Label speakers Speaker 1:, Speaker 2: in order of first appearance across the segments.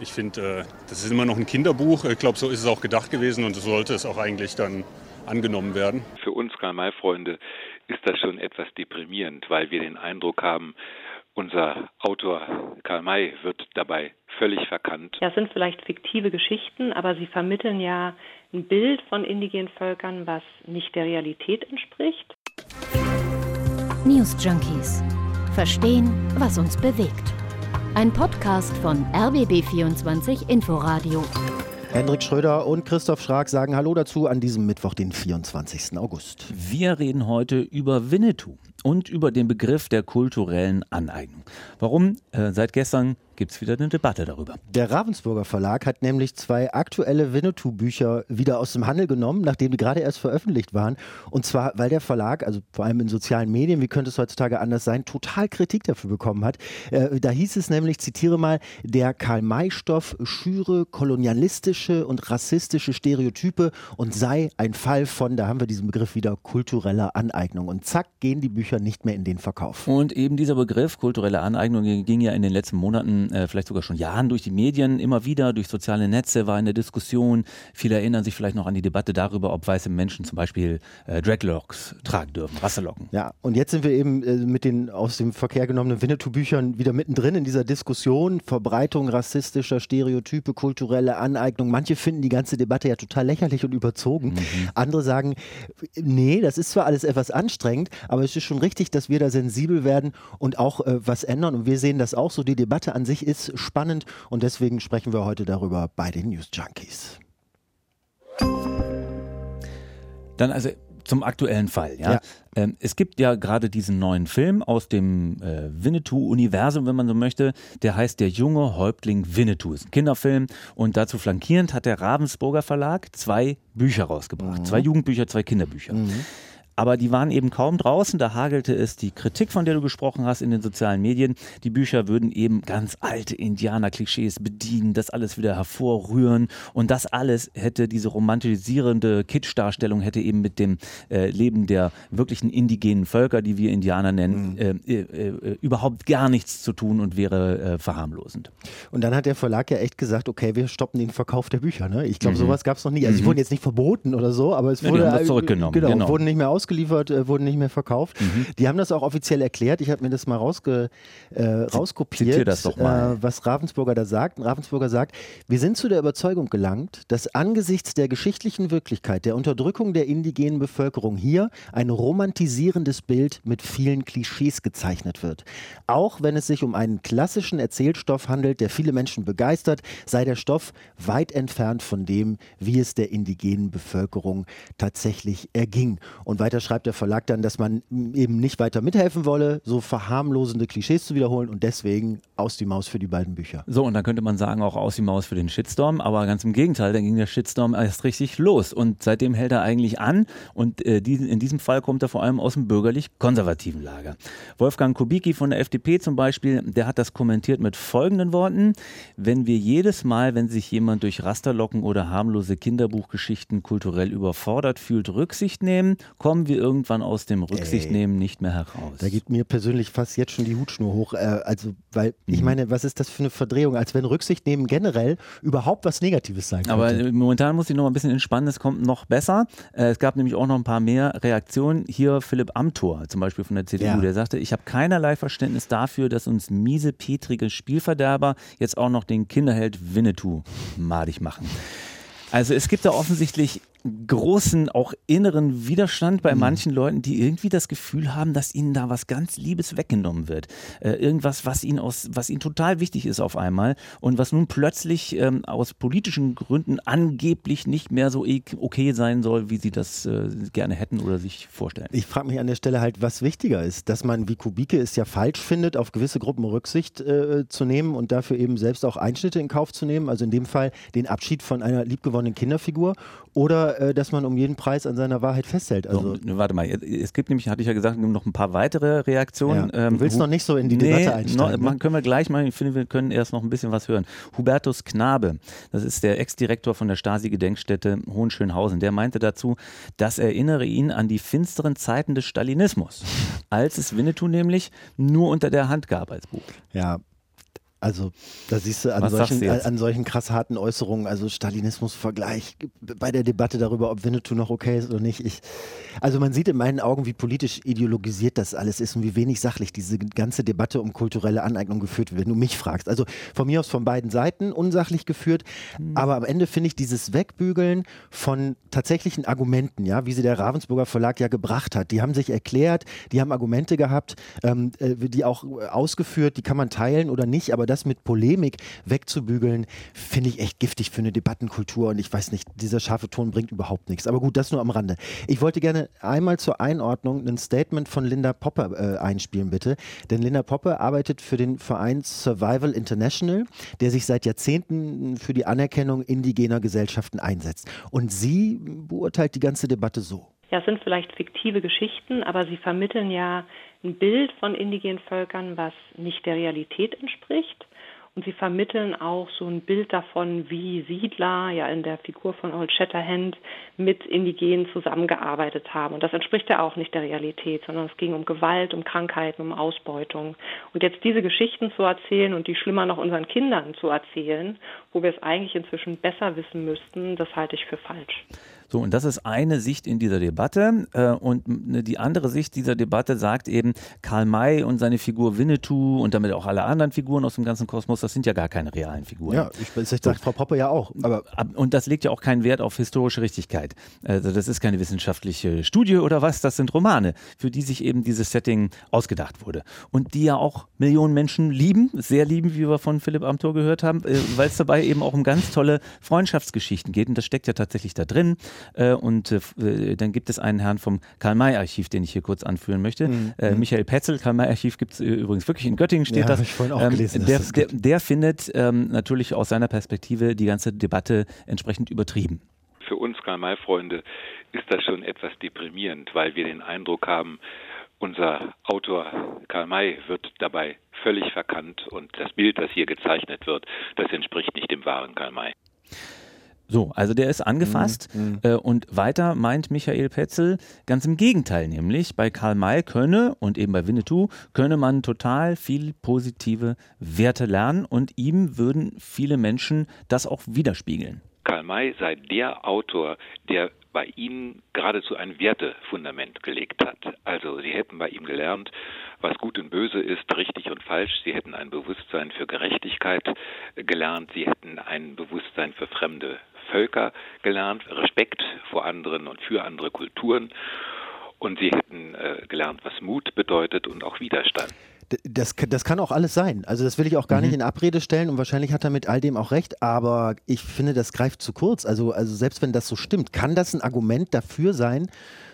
Speaker 1: Ich finde, äh, das ist immer noch ein Kinderbuch. Ich glaube, so ist es auch gedacht gewesen und so sollte es auch eigentlich dann angenommen werden.
Speaker 2: Für uns Karl-May-Freunde ist das schon etwas deprimierend, weil wir den Eindruck haben, unser Autor Karl May wird dabei völlig verkannt.
Speaker 3: Ja, es sind vielleicht fiktive Geschichten, aber sie vermitteln ja ein Bild von indigenen Völkern, was nicht der Realität entspricht.
Speaker 4: News Junkies. Verstehen, was uns bewegt. Ein Podcast von RBB24 Inforadio.
Speaker 5: Hendrik Schröder und Christoph Schrag sagen Hallo dazu an diesem Mittwoch, den 24. August.
Speaker 6: Wir reden heute über Winnetou und über den Begriff der kulturellen Aneignung. Warum? Äh, seit gestern gibt es wieder eine Debatte darüber.
Speaker 5: Der Ravensburger Verlag hat nämlich zwei aktuelle Winnetou-Bücher wieder aus dem Handel genommen, nachdem die gerade erst veröffentlicht waren. Und zwar, weil der Verlag, also vor allem in sozialen Medien, wie könnte es heutzutage anders sein, total Kritik dafür bekommen hat. Äh, da hieß es nämlich, zitiere mal, der Karl-May-Stoff schüre kolonialistische und rassistische Stereotype und sei ein Fall von, da haben wir diesen Begriff wieder, kultureller Aneignung. Und zack, gehen die Bücher nicht mehr in den Verkauf.
Speaker 6: Und eben dieser Begriff kulturelle Aneignung ging ja in den letzten Monaten äh, vielleicht sogar schon Jahren durch die Medien, immer wieder durch soziale Netze war in der Diskussion. Viele erinnern sich vielleicht noch an die Debatte darüber, ob weiße Menschen zum Beispiel äh, Dreadlocks tragen dürfen, Rasselocken.
Speaker 5: Ja, und jetzt sind wir eben äh, mit den aus dem Verkehr genommenen Winnetou-Büchern wieder mittendrin in dieser Diskussion. Verbreitung rassistischer Stereotype, kulturelle Aneignung. Manche finden die ganze Debatte ja total lächerlich und überzogen. Mhm. Andere sagen, nee, das ist zwar alles etwas anstrengend, aber es ist schon richtig, dass wir da sensibel werden und auch äh, was ändern. Und wir sehen das auch so. Die Debatte an sich Gespräch ist spannend und deswegen sprechen wir heute darüber bei den News Junkies.
Speaker 6: Dann also zum aktuellen Fall. Ja? ja. Ähm, es gibt ja gerade diesen neuen Film aus dem äh, Winnetou-Universum, wenn man so möchte. Der heißt Der junge Häuptling Winnetou. Ist ein Kinderfilm und dazu flankierend hat der Ravensburger Verlag zwei Bücher rausgebracht. Mhm. Zwei Jugendbücher, zwei Kinderbücher. Mhm aber die waren eben kaum draußen. Da hagelte es die Kritik, von der du gesprochen hast, in den sozialen Medien. Die Bücher würden eben ganz alte Indianer-Klischees bedienen, das alles wieder hervorrühren und das alles hätte diese romantisierende Kitsch-Darstellung hätte eben mit dem äh, Leben der wirklichen indigenen Völker, die wir Indianer nennen, mhm. äh, äh, äh überhaupt gar nichts zu tun und wäre äh, verharmlosend.
Speaker 5: Und dann hat der Verlag ja echt gesagt, okay, wir stoppen den Verkauf der Bücher. Ne? Ich glaube, mhm. sowas gab es noch nie. Also mhm. sie wurden jetzt nicht verboten oder so, aber es wurde
Speaker 6: ja, zurückgenommen.
Speaker 5: Genau, genau, wurden nicht mehr ausgegeben ausgeliefert, äh, wurden nicht mehr verkauft. Mhm. Die haben das auch offiziell erklärt. Ich habe mir das mal rausge, äh, rauskopiert,
Speaker 6: das doch mal.
Speaker 5: Äh, was Ravensburger da sagt. Ravensburger sagt, wir sind zu der Überzeugung gelangt, dass angesichts der geschichtlichen Wirklichkeit der Unterdrückung der indigenen Bevölkerung hier ein romantisierendes Bild mit vielen Klischees gezeichnet wird. Auch wenn es sich um einen klassischen Erzählstoff handelt, der viele Menschen begeistert, sei der Stoff weit entfernt von dem, wie es der indigenen Bevölkerung tatsächlich erging. Und weiter schreibt der Verlag dann, dass man eben nicht weiter mithelfen wolle, so verharmlosende Klischees zu wiederholen und deswegen aus die Maus für die beiden Bücher.
Speaker 6: So, und dann könnte man sagen, auch aus die Maus für den Shitstorm, aber ganz im Gegenteil, dann ging der Shitstorm erst richtig los und seitdem hält er eigentlich an und äh, in diesem Fall kommt er vor allem aus dem bürgerlich-konservativen Lager. Wolfgang Kubicki von der FDP zum Beispiel, der hat das kommentiert mit folgenden Worten, wenn wir jedes Mal, wenn sich jemand durch Rasterlocken oder harmlose Kinderbuchgeschichten kulturell überfordert fühlt, Rücksicht nehmen, kommen wir irgendwann aus dem Rücksichtnehmen nicht mehr heraus.
Speaker 5: Da geht mir persönlich fast jetzt schon die Hutschnur hoch. Äh, also, weil ich mhm. meine, was ist das für eine Verdrehung, als wenn Rücksicht nehmen generell überhaupt was Negatives sein könnte.
Speaker 6: Aber momentan muss ich noch ein bisschen entspannen, es kommt noch besser. Äh, es gab nämlich auch noch ein paar mehr Reaktionen. Hier Philipp Amthor zum Beispiel von der CDU, ja. der sagte, ich habe keinerlei Verständnis dafür, dass uns miese, petrige Spielverderber jetzt auch noch den Kinderheld Winnetou madig machen. Also es gibt da offensichtlich großen, auch inneren Widerstand bei mhm. manchen Leuten, die irgendwie das Gefühl haben, dass ihnen da was ganz Liebes weggenommen wird. Äh, irgendwas, was ihnen aus, was ihnen total wichtig ist auf einmal und was nun plötzlich ähm, aus politischen Gründen angeblich nicht mehr so e-, okay sein soll, wie sie das äh, gerne hätten oder sich vorstellen.
Speaker 5: Ich frage mich an der Stelle halt, was wichtiger ist, dass man, wie Kubike es ja falsch findet, auf gewisse Gruppen Rücksicht äh, zu nehmen und dafür eben selbst auch Einschnitte in Kauf zu nehmen, also in dem Fall den Abschied von einer liebgewonnenen Kinderfigur oder äh, dass man um jeden Preis an seiner Wahrheit festhält. Also
Speaker 6: so, warte mal, es gibt nämlich, hatte ich ja gesagt, noch ein paar weitere Reaktionen.
Speaker 5: Ja, du ähm, willst noch nicht so in die nee, Debatte einsteigen.
Speaker 6: Noch, ne? können wir gleich mal, ich finde, wir können erst noch ein bisschen was hören. Hubertus Knabe, das ist der Ex-Direktor von der Stasi-Gedenkstätte Hohenschönhausen, der meinte dazu, das erinnere ihn an die finsteren Zeiten des Stalinismus, als es Winnetou nämlich nur unter der Hand gab als Buch.
Speaker 5: Ja, Also da siehst du an, solchen, an solchen krass harten Äußerungen, also Stalinismus-Vergleich bei der Debatte darüber, ob Winnetou noch okay ist oder nicht. Ich, also man sieht in meinen Augen, wie politisch ideologisiert das alles ist und wie wenig sachlich diese ganze Debatte um kulturelle Aneignung geführt wird, wenn du mich fragst. Also von mir aus von beiden Seiten unsachlich geführt, mhm. aber am Ende finde ich dieses Wegbügeln von tatsächlichen Argumenten, ja, wie sie der Ravensburger Verlag ja gebracht hat. Die haben sich erklärt, die haben Argumente gehabt, ähm, äh, die auch ausgeführt, die kann man teilen oder nicht, aber das mit Polemik wegzubügeln, finde ich echt giftig für eine Debattenkultur und ich weiß nicht, dieser scharfe Ton bringt überhaupt nichts. Aber gut, das nur am Rande. Ich wollte gerne einmal zur Einordnung ein Statement von Linda Popper äh, einspielen, bitte. Denn Linda Popper arbeitet für den Verein Survival International, der sich seit Jahrzehnten für die Anerkennung indigener Gesellschaften einsetzt. Und sie beurteilt die ganze Debatte so.
Speaker 3: Ja, es sind vielleicht fiktive Geschichten, aber sie vermitteln ja ein Bild von indigenen Völkern, was nicht der Realität entspricht. Und sie vermitteln auch so ein Bild davon, wie Siedler ja in der Figur von Old Shatterhand mit Indigenen zusammengearbeitet haben. Und das entspricht ja auch nicht der Realität, sondern es ging um Gewalt, um Krankheiten, um Ausbeutung. Und jetzt diese Geschichten zu erzählen und die schlimmer noch unseren Kindern zu erzählen, wo wir es eigentlich inzwischen besser wissen müssten, das halte ich für falsch.
Speaker 6: So, und das ist eine Sicht in dieser Debatte. Äh, und ne, die andere Sicht dieser Debatte sagt eben, Karl May und seine Figur Winnetou und damit auch alle anderen Figuren aus dem ganzen Kosmos, das sind ja gar keine realen Figuren.
Speaker 5: Ja, ich, ich sage Frau Poppe ja auch.
Speaker 6: Aber und das legt ja auch keinen Wert auf historische Richtigkeit. Also das ist keine wissenschaftliche Studie oder was, das sind Romane, für die sich eben dieses Setting ausgedacht wurde. Und die ja auch Millionen Menschen lieben, sehr lieben, wie wir von Philipp Amthor gehört haben, äh, weil es dabei eben auch um ganz tolle Freundschaftsgeschichten geht. Und das steckt ja tatsächlich da drin. Äh, und äh, dann gibt es einen Herrn vom Karl-May-Archiv, den ich hier kurz anführen möchte. Mhm. Äh, Michael Petzel, Karl-May-Archiv gibt es übrigens wirklich in Göttingen, steht ja, das.
Speaker 5: Ich vorhin auch ähm, gelesen,
Speaker 6: der, der, der, findet ähm, natürlich aus seiner Perspektive die ganze Debatte entsprechend übertrieben.
Speaker 2: Für uns Karl-May-Freunde ist das schon etwas deprimierend, weil wir den Eindruck haben, unser Autor Karl May wird dabei völlig verkannt und das Bild, das hier gezeichnet wird, das entspricht nicht dem wahren Karl May.
Speaker 6: So, also der ist angefasst mhm, mhm. äh, und weiter meint Michael Petzel ganz im Gegenteil, nämlich bei Karl May könne und eben bei Winnetou könne man total viel positive Werte lernen und ihm würden viele Menschen das auch widerspiegeln.
Speaker 2: Karl May sei der Autor, der bei Ihnen geradezu ein Wertefundament gelegt hat. Also Sie hätten bei ihm gelernt, was gut und böse ist, richtig und falsch. Sie hätten ein Bewusstsein für Gerechtigkeit gelernt. Sie hätten ein Bewusstsein für fremde Völker gelernt, Respekt vor anderen und für andere Kulturen. Und sie hätten äh, gelernt, was Mut bedeutet und auch Widerstand.
Speaker 5: Das, das kann auch alles sein. Also das will ich auch gar mhm. nicht in Abrede stellen und wahrscheinlich hat er mit all dem auch recht, aber ich finde, das greift zu kurz. Also, also selbst wenn das so stimmt, kann das ein Argument dafür sein,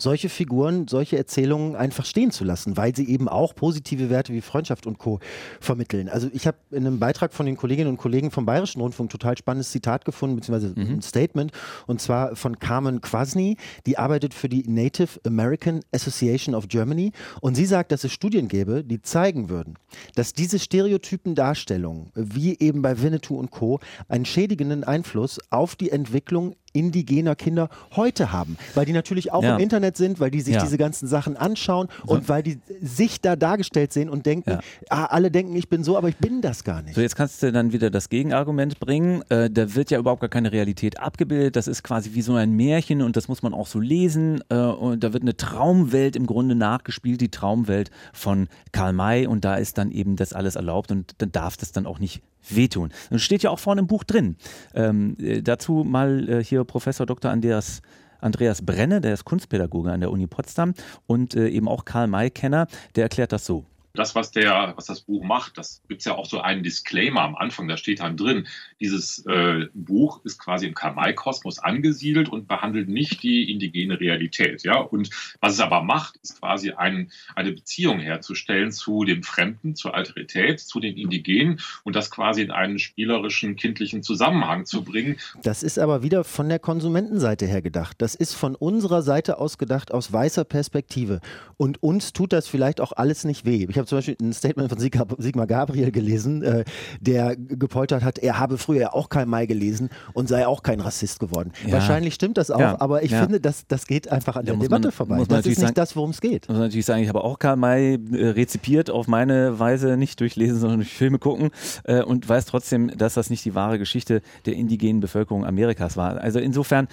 Speaker 5: solche Figuren, solche Erzählungen einfach stehen zu lassen, weil sie eben auch positive Werte wie Freundschaft und Co. vermitteln. Also ich habe in einem Beitrag von den Kolleginnen und Kollegen vom Bayerischen Rundfunk total spannendes Zitat gefunden, beziehungsweise mhm. ein Statement, und zwar von Carmen Kwasny, die arbeitet für die Native American Association of Germany und sie sagt, dass es Studien gäbe, die zeigen würden, dass diese stereotypen Darstellungen, wie eben bei Winnetou und Co., einen schädigenden Einfluss auf die Entwicklung indigener Kinder heute haben, weil die natürlich auch ja. im Internet sind, weil die sich ja. diese ganzen Sachen anschauen so. und weil die sich da dargestellt sehen und denken, ja. ah, alle denken, ich bin so, aber ich bin das gar nicht.
Speaker 6: So, jetzt kannst du dann wieder das Gegenargument bringen. Äh, da wird ja überhaupt gar keine Realität abgebildet. Das ist quasi wie so ein Märchen und das muss man auch so lesen. Äh, und da wird eine Traumwelt im Grunde nachgespielt, die Traumwelt von Karl May und da ist dann eben das alles erlaubt und dann darf das dann auch nicht wehtun. Das steht ja auch vorne im Buch drin. Ähm, äh, dazu mal äh, hier Professor Dr. Andreas Andreas Brenne, der ist Kunstpädagoge an der Uni Potsdam und äh, eben auch Karl May-Kenner, der erklärt das so
Speaker 7: das, was, der, was das Buch macht, das gibt es ja auch so einen Disclaimer am Anfang, da steht dann drin, dieses äh, Buch ist quasi im Kamai-Kosmos angesiedelt und behandelt nicht die indigene Realität. Ja? Und was es aber macht, ist quasi ein, eine Beziehung herzustellen zu dem Fremden, zur Alterität, zu den Indigenen und das quasi in einen spielerischen, kindlichen Zusammenhang zu bringen.
Speaker 5: Das ist aber wieder von der Konsumentenseite her gedacht. Das ist von unserer Seite aus gedacht, aus weißer Perspektive. Und uns tut das vielleicht auch alles nicht weh. Ich habe zum Beispiel ein Statement von Sigmar Gabriel gelesen, äh, der gepoltert hat, er habe früher auch Karl May gelesen und sei auch kein Rassist geworden. Ja. Wahrscheinlich stimmt das auch, ja. aber ich ja. finde, das, das geht einfach an der Debatte man, vorbei. Das ist nicht sagen, das, worum es geht.
Speaker 6: Muss man natürlich sagen, ich habe auch Karl May äh, rezipiert auf meine Weise, nicht durchlesen, sondern durch Filme gucken äh, und weiß trotzdem, dass das nicht die wahre Geschichte der indigenen Bevölkerung Amerikas war. Also insofern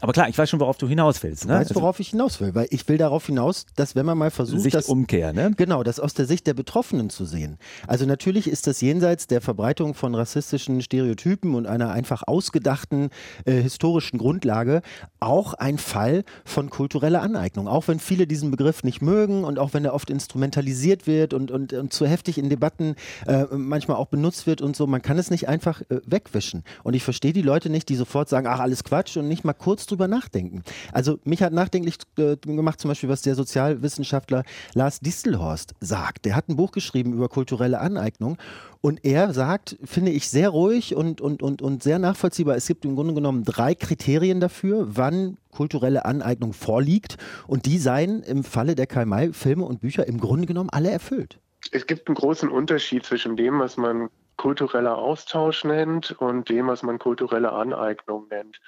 Speaker 6: aber klar, ich weiß schon, worauf du hinaus willst.
Speaker 5: Ne? Du weißt, worauf ich hinaus will, weil ich will darauf hinaus, dass wenn man mal versucht,
Speaker 6: Sicht
Speaker 5: das
Speaker 6: Umkehr, ne?
Speaker 5: Genau, das aus der Sicht der Betroffenen zu sehen. Also natürlich ist das jenseits der Verbreitung von rassistischen Stereotypen und einer einfach ausgedachten äh, historischen Grundlage auch ein Fall von kultureller Aneignung. Auch wenn viele diesen Begriff nicht mögen und auch wenn er oft instrumentalisiert wird und, und, und zu heftig in Debatten äh, manchmal auch benutzt wird und so, man kann es nicht einfach äh, wegwischen. Und ich verstehe die Leute nicht, die sofort sagen, ach alles Quatsch und nicht mal kurz drüber nachdenken. Also mich hat nachdenklich äh, gemacht zum Beispiel, was der Sozialwissenschaftler Lars Distelhorst sagt. Der hat ein Buch geschrieben über kulturelle Aneignung und er sagt, finde ich sehr ruhig und, und, und, und sehr nachvollziehbar, es gibt im Grunde genommen drei Kriterien dafür, wann kulturelle Aneignung vorliegt und die seien im Falle der Karl-May-Filme und Bücher im Grunde genommen alle erfüllt.
Speaker 8: Es gibt einen großen Unterschied zwischen dem, was man kultureller Austausch nennt und dem, was man kulturelle Aneignung nennt.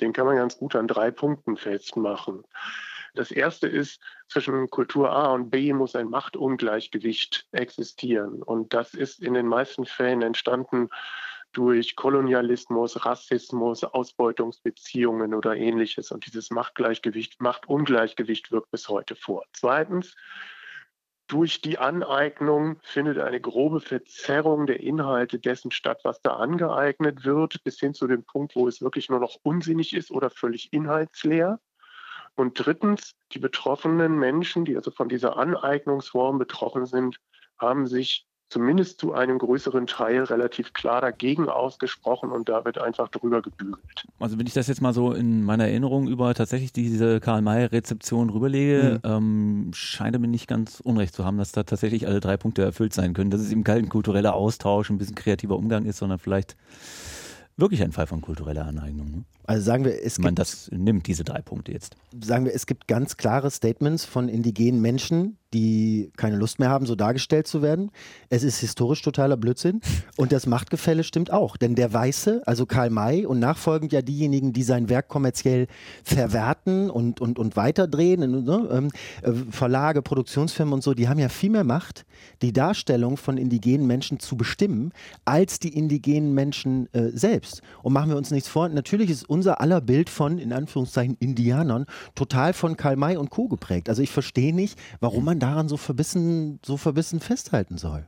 Speaker 8: Den kann man ganz gut an drei Punkten festmachen. Das erste ist, zwischen Kultur A und B muss ein Machtungleichgewicht existieren. Und das ist in den meisten Fällen entstanden durch Kolonialismus, Rassismus, Ausbeutungsbeziehungen oder ähnliches. Und dieses Machtgleichgewicht, Machtungleichgewicht wirkt bis heute vor. Zweitens, durch die Aneignung findet eine grobe Verzerrung der Inhalte dessen statt, was da angeeignet wird, bis hin zu dem Punkt, wo es wirklich nur noch unsinnig ist oder völlig inhaltsleer. Und drittens, die betroffenen Menschen, die also von dieser Aneignungsform betroffen sind, haben sich zumindest zu einem größeren Teil relativ klar dagegen ausgesprochen und da wird einfach drüber gebügelt.
Speaker 6: Also wenn ich das jetzt mal so in meiner Erinnerung über tatsächlich diese Karl-May-Rezeption rüberlege, mhm. ähm, scheint mir nicht ganz unrecht zu haben, dass da tatsächlich alle drei Punkte erfüllt sein können, dass es eben kein kultureller Austausch, ein bisschen kreativer Umgang ist, sondern vielleicht wirklich ein Fall von kultureller Aneignung. Ne?
Speaker 5: Also sagen wir, es
Speaker 6: Man das nimmt diese drei Punkte jetzt.
Speaker 5: Sagen wir, es gibt ganz klare Statements von indigenen Menschen, die keine Lust mehr haben, so dargestellt zu werden. Es ist historisch totaler Blödsinn und das Machtgefälle stimmt auch, denn der Weiße, also Karl May und nachfolgend ja diejenigen, die sein Werk kommerziell verwerten und, und, und weiterdrehen, ne, ähm, äh, Verlage, Produktionsfirmen und so, die haben ja viel mehr Macht, die Darstellung von indigenen Menschen zu bestimmen, als die indigenen Menschen äh, selbst. Und machen wir uns nichts vor, natürlich ist unser aller Bild von, in Anführungszeichen, Indianern total von Karl May und Co. geprägt. Also ich verstehe nicht, warum man daran so verbissen, so verbissen festhalten soll.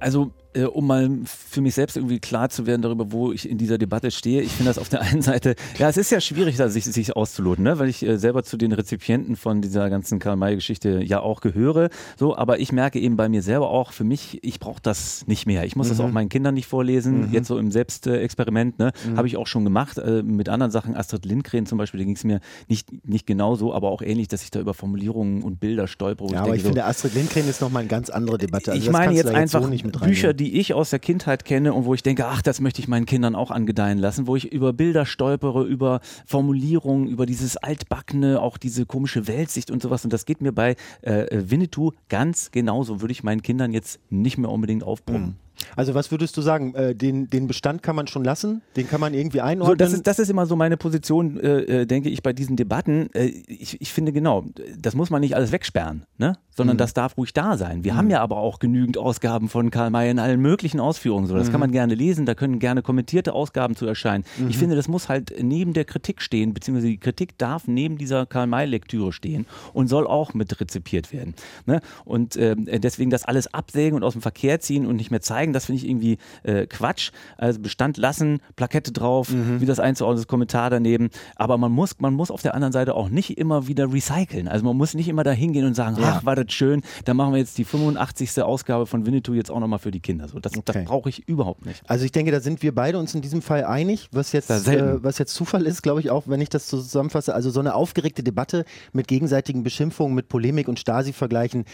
Speaker 6: Also äh, um mal für mich selbst irgendwie klar zu werden darüber, wo ich in dieser Debatte stehe. Ich finde das auf der einen Seite, ja, es ist ja schwierig, da sich, sich auszuloten, ne? weil ich äh, selber zu den Rezipienten von dieser ganzen Karl-May-Geschichte ja auch gehöre. So, aber ich merke eben bei mir selber auch, für mich, ich brauche das nicht mehr. Ich muss mhm. das auch meinen Kindern nicht vorlesen. Mhm. Jetzt so im Selbstexperiment, ne, mhm. habe ich auch schon gemacht. Äh, mit anderen Sachen, Astrid Lindgren zum Beispiel, da ging es mir nicht, nicht genauso, aber auch ähnlich, dass ich da über Formulierungen und Bilder stolpere.
Speaker 5: Ja, aber
Speaker 6: denke,
Speaker 5: ich finde, Astrid Lindgren ist nochmal eine ganz andere Debatte.
Speaker 6: Also ich meine jetzt einfach so Bücher, die ich aus der Kindheit kenne und wo ich denke, ach, das möchte ich meinen Kindern auch angedeihen lassen, wo ich über Bilder stolpere, über Formulierungen, über dieses altbackene, auch diese komische Weltsicht und sowas. Und das geht mir bei äh, Winnetou ganz genauso, würde ich meinen Kindern jetzt nicht mehr unbedingt aufbrummen.
Speaker 5: Also was würdest du sagen? Äh, den, den Bestand kann man schon lassen? Den kann man irgendwie einordnen? So,
Speaker 6: das, ist, das ist immer so meine Position, äh, äh, denke ich, bei diesen Debatten. Äh, ich, ich finde genau, das muss man nicht alles wegsperren, ne? sondern mhm. das darf ruhig da sein. Wir mhm. haben ja aber auch genügend Ausgaben von Karl May in allen möglichen Ausführungen. So, das mhm. kann man gerne lesen, da können gerne kommentierte Ausgaben zu erscheinen. Ich mhm. finde, das muss halt neben der Kritik stehen, beziehungsweise die Kritik darf neben dieser Karl May-Lektüre stehen und soll auch mit rezipiert werden. Ne? Und äh, deswegen das alles absägen und aus dem Verkehr ziehen und nicht mehr zeigen, das finde ich irgendwie äh, Quatsch. Also Bestand lassen, Plakette drauf, mhm. wie das einzuordnen, Kommentar daneben. Aber man muss, man muss auf der anderen Seite auch nicht immer wieder recyceln. Also man muss nicht immer da hingehen und sagen, ja. ach, war das schön, da machen wir jetzt die 85. Ausgabe von Winnetou jetzt auch nochmal für die Kinder. So, das, okay. das brauche ich überhaupt nicht.
Speaker 5: Also ich denke, da sind wir beide uns in diesem Fall einig, was jetzt, äh, was jetzt Zufall ist, glaube ich auch, wenn ich das zusammenfasse. Also so eine aufgeregte Debatte mit gegenseitigen Beschimpfungen, mit Polemik und Stasi-Vergleichen,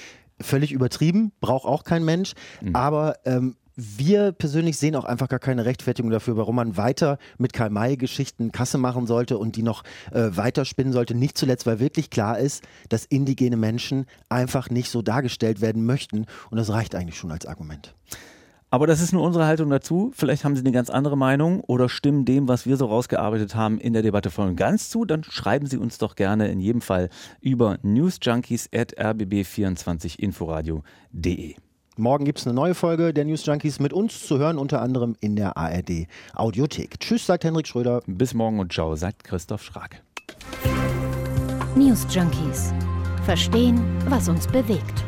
Speaker 5: völlig übertrieben, braucht auch kein Mensch. Mhm. Aber ähm, wir persönlich sehen auch einfach gar keine Rechtfertigung dafür, warum man weiter mit Karl-May-Geschichten Kasse machen sollte und die noch äh, weiter spinnen sollte. Nicht zuletzt, weil wirklich klar ist, dass indigene Menschen einfach nicht so dargestellt werden möchten. Und das reicht eigentlich schon als Argument.
Speaker 6: Aber das ist nur unsere Haltung dazu. Vielleicht haben Sie eine ganz andere Meinung oder stimmen dem, was wir so rausgearbeitet haben, in der Debatte voll und ganz zu. Dann schreiben Sie uns doch gerne in jedem Fall über newsjunkies.rbb24inforadio.de.
Speaker 5: Morgen gibt es eine neue Folge der News Junkies mit uns zu hören, unter anderem in der ARD Audiothek. Tschüss, sagt Henrik Schröder.
Speaker 6: Bis morgen und ciao, sagt Christoph Schrag.
Speaker 4: News Junkies. Verstehen, was uns bewegt.